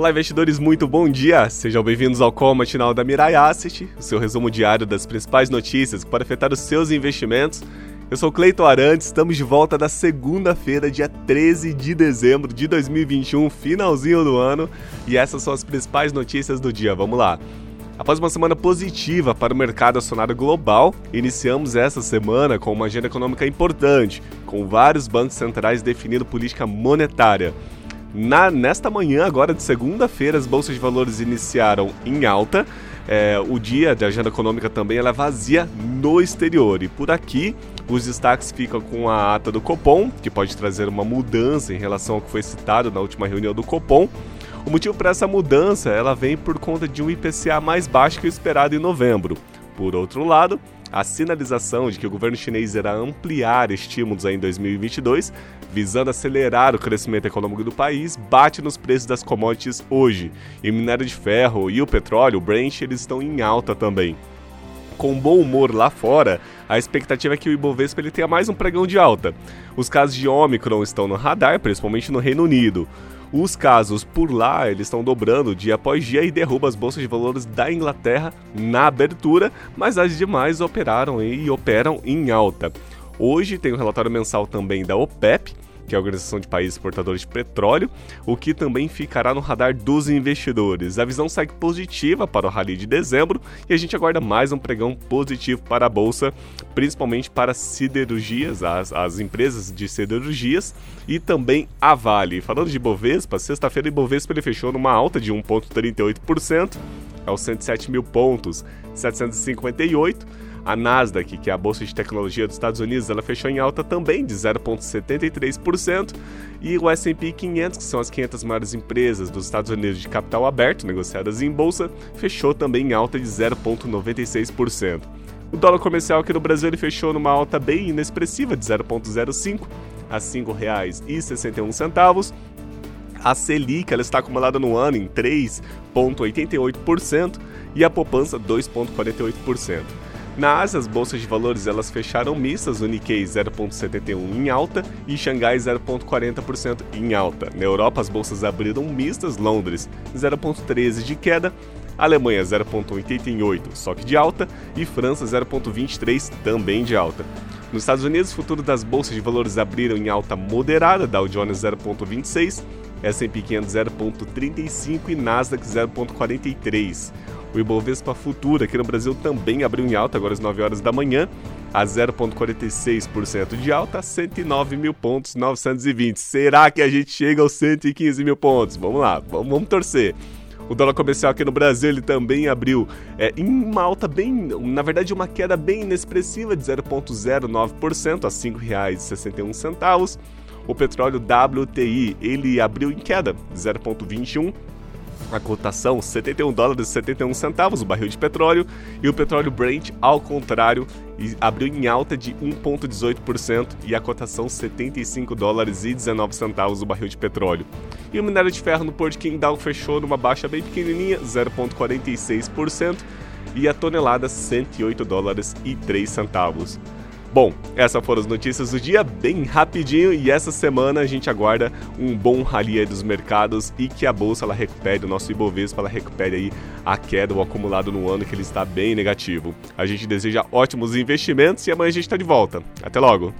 Olá, investidores, muito bom dia! Sejam bem-vindos ao call matinal da Mirai Asset, o seu resumo diário das principais notícias que podem afetar os seus investimentos. Eu sou Cleiton Arantes, estamos de volta da segunda-feira, dia 13 de dezembro de 2021, finalzinho do ano, e essas são as principais notícias do dia. Vamos lá! Após uma semana positiva para o mercado acionário global, iniciamos essa semana com uma agenda econômica importante, com vários bancos centrais definindo política monetária. Na, nesta manhã, agora de segunda-feira, as bolsas de valores iniciaram em alta. É, o dia de agenda econômica também ela é vazia no exterior. E por aqui, os destaques ficam com a ata do Copom, que pode trazer uma mudança em relação ao que foi citado na última reunião do Copom. O motivo para essa mudança ela vem por conta de um IPCA mais baixo que o esperado em novembro. Por outro lado, a sinalização de que o governo chinês irá ampliar estímulos em 2022, visando acelerar o crescimento econômico do país, bate nos preços das commodities hoje. E o minério de ferro e o petróleo, o Brent, eles estão em alta também. Com bom humor lá fora, a expectativa é que o Ibovespa ele tenha mais um pregão de alta. Os casos de Omicron estão no radar, principalmente no Reino Unido. Os casos por lá, eles estão dobrando dia após dia e derruba as bolsas de valores da Inglaterra na abertura, mas as demais operaram e operam em alta. Hoje tem o um relatório mensal também da OPEP, que é a Organização de Países Exportadores de Petróleo, o que também ficará no radar dos investidores. A visão segue positiva para o rally de dezembro e a gente aguarda mais um pregão positivo para a bolsa, principalmente para siderurgias, as, as empresas de siderurgias e também a Vale. Falando de Bovespa, sexta-feira o Bovespa ele fechou numa alta de 1,38%, aos 107 mil pontos, 758 a Nasdaq, que é a bolsa de tecnologia dos Estados Unidos, ela fechou em alta também de 0,73%, e o S&P 500, que são as 500 maiores empresas dos Estados Unidos de capital aberto negociadas em bolsa, fechou também em alta de 0,96%. O dólar comercial aqui no Brasil ele fechou numa alta bem inexpressiva de 0,05 a R$ 5,61. A Selic ela está acumulada no ano em 3,88% e a poupança 2,48%. Na Ásia, as bolsas de valores elas fecharam mistas, o Nikkei 0,71 em alta e Xangai 0,40% em alta. Na Europa, as bolsas abriram mistas, Londres 0,13 de queda, Alemanha 0,88 só que de alta. E França 0,23 também de alta. Nos Estados Unidos, o futuro das bolsas de valores abriram em alta moderada, Dow Jones 0,26, S&P 500 0,35 e Nasdaq 0,43. O Ibovespa Futura aqui no Brasil também abriu em alta agora às 9 horas da manhã, a 0,46% de alta, a 109 mil pontos 920. Será que a gente chega aos 115 mil pontos? Vamos lá, vamos, vamos torcer. O dólar comercial aqui no Brasil ele também abriu é, em uma alta bem, na verdade uma queda bem inexpressiva de 0,09% a R$ 5,61. O petróleo WTI ele abriu em queda de 0,21 a cotação 71 dólares e 71 centavos o barril de petróleo e o petróleo Brent, ao contrário, abriu em alta de 1,18% e a cotação 75 dólares e 19 centavos o barril de petróleo. E o minério de ferro no Port Qingdao fechou numa baixa bem pequenininha, 0,46% e a tonelada 108 dólares e 3 centavos. Bom, essas foram as notícias do dia, bem rapidinho, e essa semana a gente aguarda um bom rally dos mercados e que a bolsa ela recupere, o nosso Ibovespa ela recupere aí a queda, o acumulado no ano que ele está bem negativo. A gente deseja ótimos investimentos e amanhã a gente está de volta. Até logo!